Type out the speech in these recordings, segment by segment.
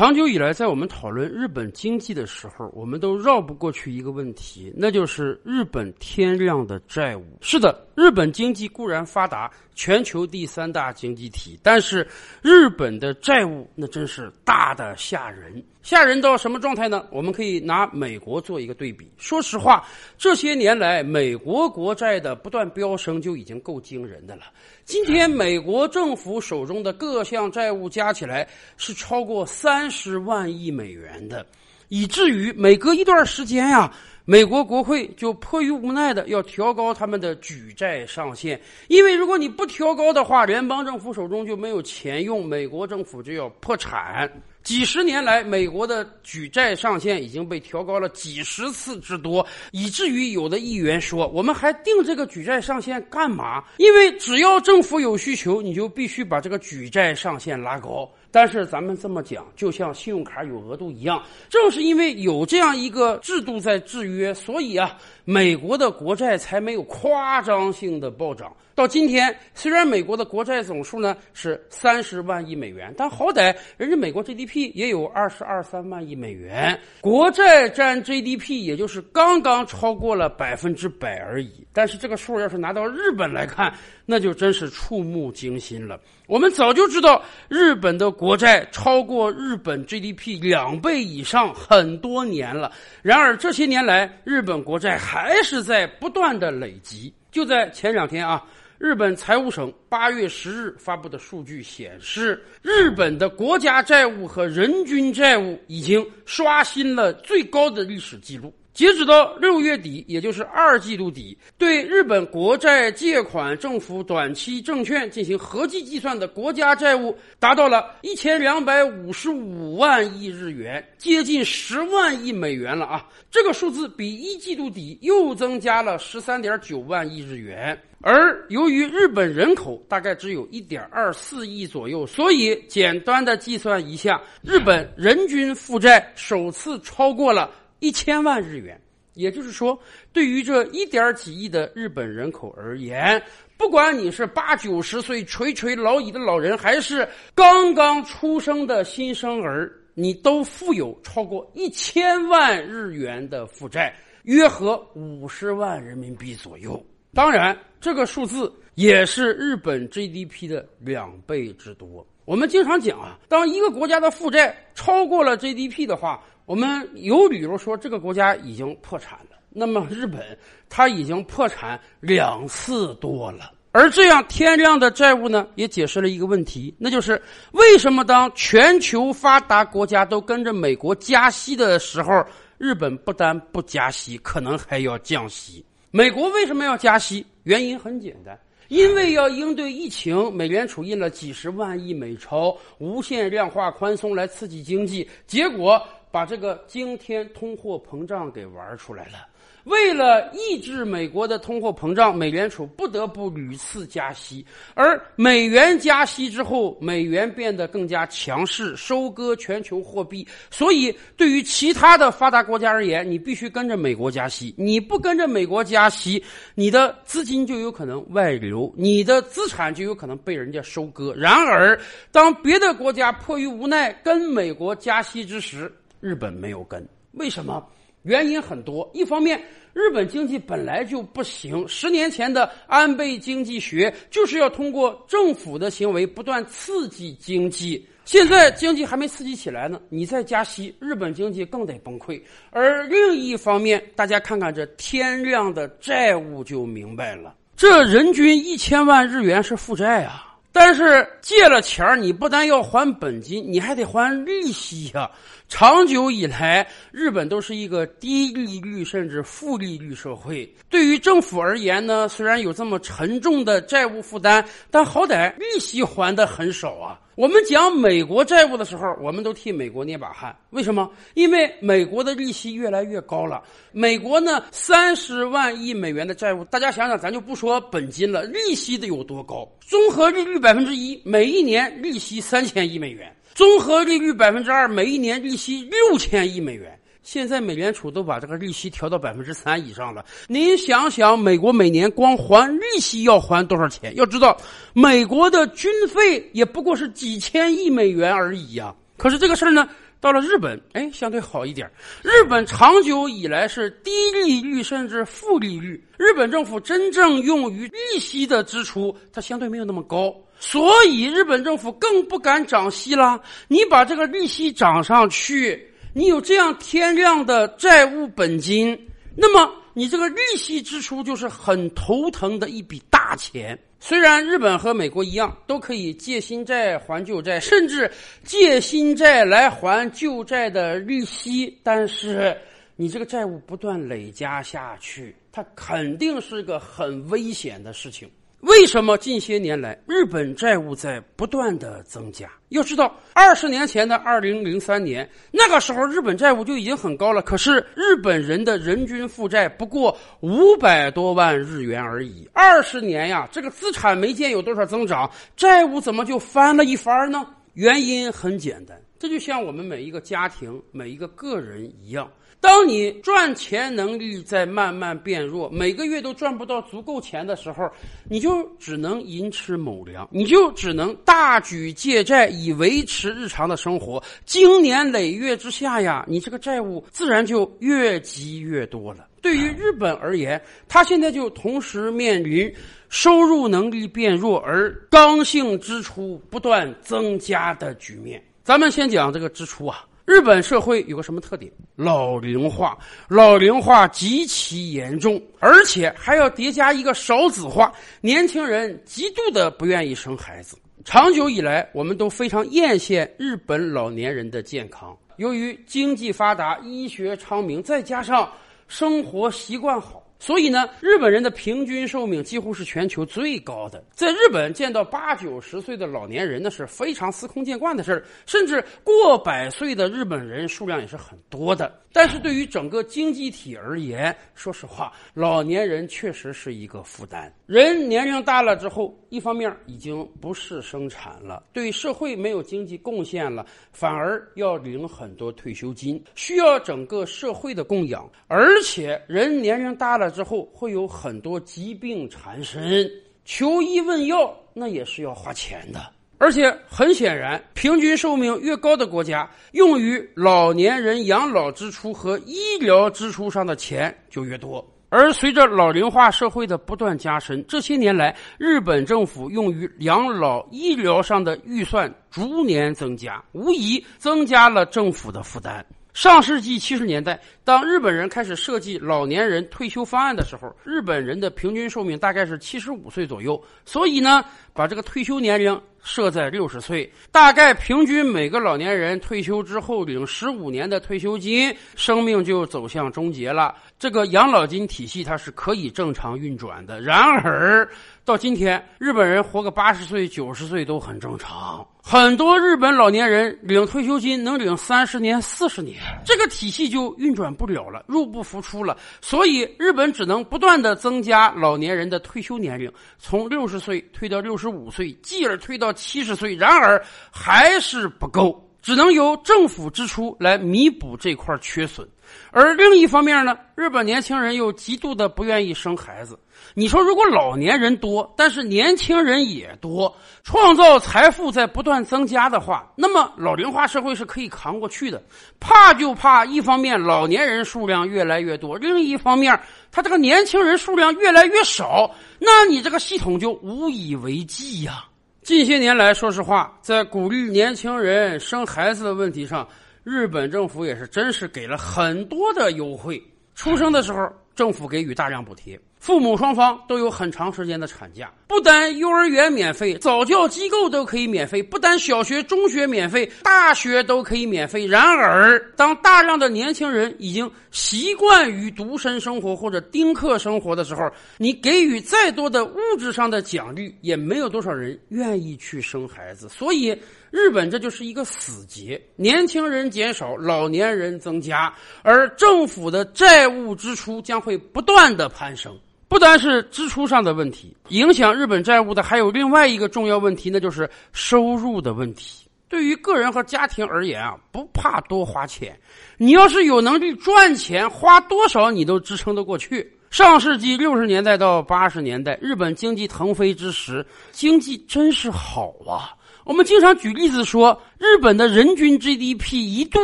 长久以来，在我们讨论日本经济的时候，我们都绕不过去一个问题，那就是日本天量的债务。是的，日本经济固然发达，全球第三大经济体，但是日本的债务那真是大的吓人。吓人到什么状态呢？我们可以拿美国做一个对比。说实话，这些年来美国国债的不断飙升就已经够惊人的了。今天美国政府手中的各项债务加起来是超过三十万亿美元的，以至于每隔一段时间呀，美国国会就迫于无奈的要调高他们的举债上限，因为如果你不调高的话，联邦政府手中就没有钱用，美国政府就要破产。几十年来，美国的举债上限已经被调高了几十次之多，以至于有的议员说：“我们还定这个举债上限干嘛？因为只要政府有需求，你就必须把这个举债上限拉高。”但是咱们这么讲，就像信用卡有额度一样，正是因为有这样一个制度在制约，所以啊，美国的国债才没有夸张性的暴涨。到今天，虽然美国的国债总数呢是三十万亿美元，但好歹人家美国 GDP 也有二十二三万亿美元，国债占 GDP 也就是刚刚超过了百分之百而已。但是这个数要是拿到日本来看，那就真是触目惊心了。我们早就知道日本的国债超过日本 GDP 两倍以上很多年了，然而这些年来，日本国债还是在不断的累积。就在前两天啊，日本财务省八月十日发布的数据显示，日本的国家债务和人均债务已经刷新了最高的历史记录。截止到六月底，也就是二季度底，对日本国债借款、政府短期证券进行合计计算的国家债务达到了一千两百五十五万亿日元，接近十万亿美元了啊！这个数字比一季度底又增加了十三点九万亿日元。而由于日本人口大概只有一点二四亿左右，所以简单的计算一下，日本人均负债首次超过了。一千万日元，也就是说，对于这一点几亿的日本人口而言，不管你是八九十岁垂垂老矣的老人，还是刚刚出生的新生儿，你都负有超过一千万日元的负债，约合五十万人民币左右。当然，这个数字也是日本 GDP 的两倍之多。我们经常讲啊，当一个国家的负债超过了 GDP 的话。我们有理由说这个国家已经破产了。那么日本，它已经破产两次多了。而这样天量的债务呢，也解释了一个问题，那就是为什么当全球发达国家都跟着美国加息的时候，日本不但不加息，可能还要降息。美国为什么要加息？原因很简单，因为要应对疫情，美联储印了几十万亿美钞，无限量化宽松来刺激经济，结果。把这个惊天通货膨胀给玩出来了。为了抑制美国的通货膨胀，美联储不得不屡次加息。而美元加息之后，美元变得更加强势，收割全球货币。所以，对于其他的发达国家而言，你必须跟着美国加息。你不跟着美国加息，你的资金就有可能外流，你的资产就有可能被人家收割。然而，当别的国家迫于无奈跟美国加息之时，日本没有跟，为什么？原因很多。一方面，日本经济本来就不行。十年前的安倍经济学就是要通过政府的行为不断刺激经济。现在经济还没刺激起来呢，你再加息，日本经济更得崩溃。而另一方面，大家看看这天量的债务就明白了。这人均一千万日元是负债啊！但是借了钱儿，你不但要还本金，你还得还利息呀。长久以来，日本都是一个低利率甚至负利率社会。对于政府而言呢，虽然有这么沉重的债务负担，但好歹利息还的很少啊。我们讲美国债务的时候，我们都替美国捏把汗。为什么？因为美国的利息越来越高了。美国呢，三十万亿美元的债务，大家想想，咱就不说本金了，利息得有多高？综合利率百分之一，每一年利息三千亿美元；综合利率百分之二，每一年利息六千亿美元。现在美联储都把这个利息调到百分之三以上了。您想想，美国每年光还利息要还多少钱？要知道，美国的军费也不过是几千亿美元而已呀。可是这个事儿呢，到了日本，哎，相对好一点。日本长久以来是低利率甚至负利率，日本政府真正用于利息的支出，它相对没有那么高，所以日本政府更不敢涨息啦。你把这个利息涨上去，你有这样天量的债务本金，那么你这个利息支出就是很头疼的一笔大钱。虽然日本和美国一样，都可以借新债还旧债，甚至借新债来还旧债的利息，但是你这个债务不断累加下去，它肯定是个很危险的事情。为什么近些年来日本债务在不断的增加？要知道，二十年前的二零零三年，那个时候日本债务就已经很高了。可是日本人的人均负债不过五百多万日元而已。二十年呀，这个资产没见有多少增长，债务怎么就翻了一番呢？原因很简单，这就像我们每一个家庭、每一个个人一样。当你赚钱能力在慢慢变弱，每个月都赚不到足够钱的时候，你就只能寅吃卯粮，你就只能大举借债以维持日常的生活。经年累月之下呀，你这个债务自然就越积越多了。对于日本而言，他现在就同时面临收入能力变弱而刚性支出不断增加的局面。咱们先讲这个支出啊。日本社会有个什么特点？老龄化，老龄化极其严重，而且还要叠加一个少子化，年轻人极度的不愿意生孩子。长久以来，我们都非常艳羡日本老年人的健康。由于经济发达、医学昌明，再加上生活习惯好。所以呢，日本人的平均寿命几乎是全球最高的。在日本见到八九十岁的老年人，那是非常司空见惯的事儿。甚至过百岁的日本人数量也是很多的。但是对于整个经济体而言，说实话，老年人确实是一个负担。人年龄大了之后，一方面已经不是生产了，对社会没有经济贡献了，反而要领很多退休金，需要整个社会的供养。而且人年龄大了。之后会有很多疾病缠身，求医问药那也是要花钱的，而且很显然，平均寿命越高的国家，用于老年人养老支出和医疗支出上的钱就越多。而随着老龄化社会的不断加深，这些年来，日本政府用于养老医疗上的预算逐年增加，无疑增加了政府的负担。上世纪七十年代，当日本人开始设计老年人退休方案的时候，日本人的平均寿命大概是七十五岁左右。所以呢，把这个退休年龄设在六十岁，大概平均每个老年人退休之后领十五年的退休金，生命就走向终结了。这个养老金体系它是可以正常运转的。然而，到今天，日本人活个八十岁、九十岁都很正常。很多日本老年人领退休金能领三十年、四十年，这个体系就运转不了了，入不敷出了。所以，日本只能不断的增加老年人的退休年龄，从六十岁推到六十五岁，继而推到七十岁。然而，还是不够，只能由政府支出来弥补这块缺损。而另一方面呢，日本年轻人又极度的不愿意生孩子。你说，如果老年人多，但是年轻人也多，创造财富在不断增加的话，那么老龄化社会是可以扛过去的。怕就怕一方面老年人数量越来越多，另一方面他这个年轻人数量越来越少，那你这个系统就无以为继呀。近些年来说实话，在鼓励年轻人生孩子的问题上，日本政府也是真是给了很多的优惠。出生的时候，政府给予大量补贴。父母双方都有很长时间的产假，不单幼儿园免费，早教机构都可以免费；不单小学、中学免费，大学都可以免费。然而，当大量的年轻人已经习惯于独身生活或者丁克生活的时候，你给予再多的物质上的奖励，也没有多少人愿意去生孩子。所以，日本这就是一个死结：年轻人减少，老年人增加，而政府的债务支出将会不断的攀升。不单是支出上的问题，影响日本债务的还有另外一个重要问题，那就是收入的问题。对于个人和家庭而言啊，不怕多花钱，你要是有能力赚钱，花多少你都支撑得过去。上世纪六十年代到八十年代，日本经济腾飞之时，经济真是好啊。我们经常举例子说，日本的人均 GDP 一度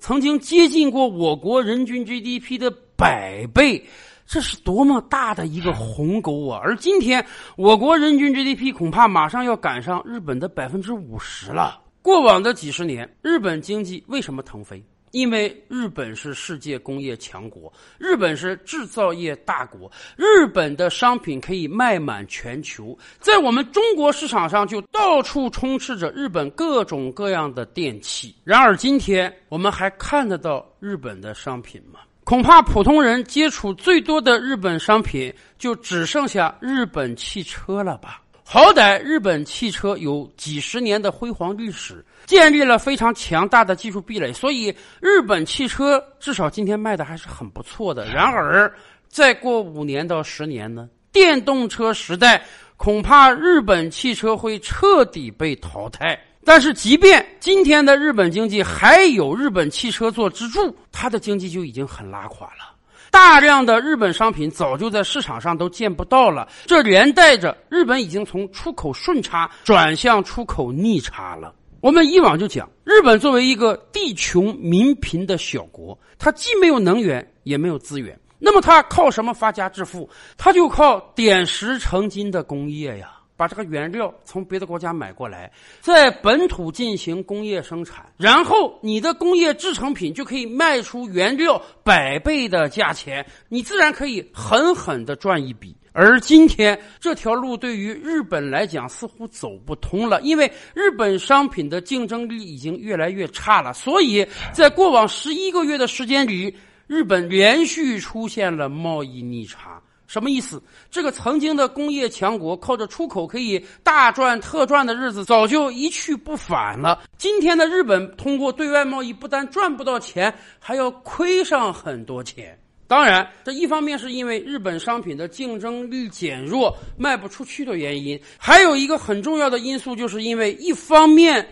曾经接近过我国人均 GDP 的百倍，这是多么大的一个鸿沟啊！而今天，我国人均 GDP 恐怕马上要赶上日本的百分之五十了。过往的几十年，日本经济为什么腾飞？因为日本是世界工业强国，日本是制造业大国，日本的商品可以卖满全球，在我们中国市场上就到处充斥着日本各种各样的电器。然而今天我们还看得到日本的商品吗？恐怕普通人接触最多的日本商品就只剩下日本汽车了吧。好歹日本汽车有几十年的辉煌历史，建立了非常强大的技术壁垒，所以日本汽车至少今天卖的还是很不错的。然而，再过五年到十年呢？电动车时代恐怕日本汽车会彻底被淘汰。但是，即便今天的日本经济还有日本汽车做支柱，它的经济就已经很拉垮了。大量的日本商品早就在市场上都见不到了，这连带着日本已经从出口顺差转向出口逆差了。我们以往就讲，日本作为一个地穷民贫的小国，它既没有能源，也没有资源，那么它靠什么发家致富？它就靠点石成金的工业呀。把这个原料从别的国家买过来，在本土进行工业生产，然后你的工业制成品就可以卖出原料百倍的价钱，你自然可以狠狠的赚一笔。而今天这条路对于日本来讲似乎走不通了，因为日本商品的竞争力已经越来越差了，所以在过往十一个月的时间里，日本连续出现了贸易逆差。什么意思？这个曾经的工业强国，靠着出口可以大赚特赚的日子，早就一去不返了。今天的日本通过对外贸易，不但赚不到钱，还要亏上很多钱。当然，这一方面是因为日本商品的竞争力减弱，卖不出去的原因；还有一个很重要的因素，就是因为一方面。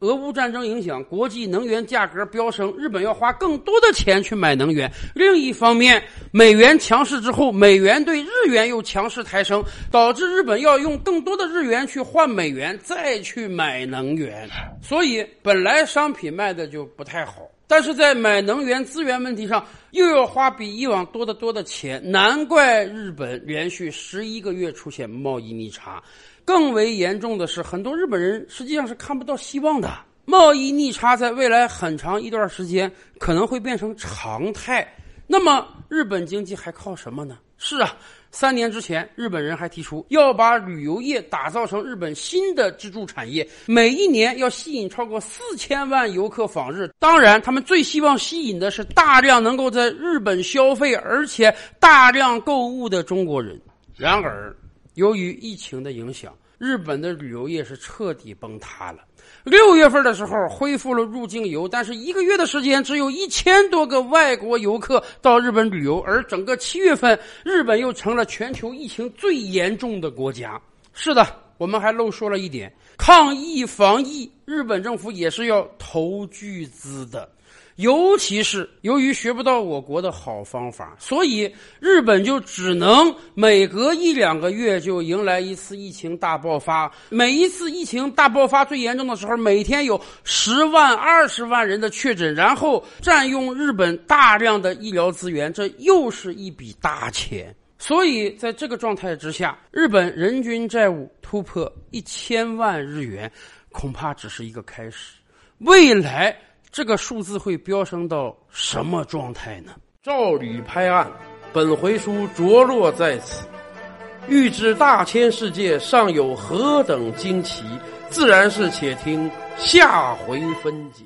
俄乌战争影响国际能源价格飙升，日本要花更多的钱去买能源。另一方面，美元强势之后，美元对日元又强势抬升，导致日本要用更多的日元去换美元，再去买能源。所以，本来商品卖的就不太好，但是在买能源资源问题上又要花比以往多得多的钱，难怪日本连续十一个月出现贸易逆差。更为严重的是，很多日本人实际上是看不到希望的。贸易逆差在未来很长一段时间可能会变成常态。那么，日本经济还靠什么呢？是啊，三年之前，日本人还提出要把旅游业打造成日本新的支柱产业，每一年要吸引超过四千万游客访日。当然，他们最希望吸引的是大量能够在日本消费而且大量购物的中国人。然而，由于疫情的影响，日本的旅游业是彻底崩塌了。六月份的时候恢复了入境游，但是一个月的时间，只有一千多个外国游客到日本旅游。而整个七月份，日本又成了全球疫情最严重的国家。是的，我们还漏说了一点：抗疫防疫，日本政府也是要投巨资的。尤其是由于学不到我国的好方法，所以日本就只能每隔一两个月就迎来一次疫情大爆发。每一次疫情大爆发最严重的时候，每天有十万、二十万人的确诊，然后占用日本大量的医疗资源，这又是一笔大钱。所以在这个状态之下，日本人均债务突破一千万日元，恐怕只是一个开始。未来。这个数字会飙升到什么状态呢？照吕拍案，本回书着落在此。欲知大千世界尚有何等惊奇，自然是且听下回分解。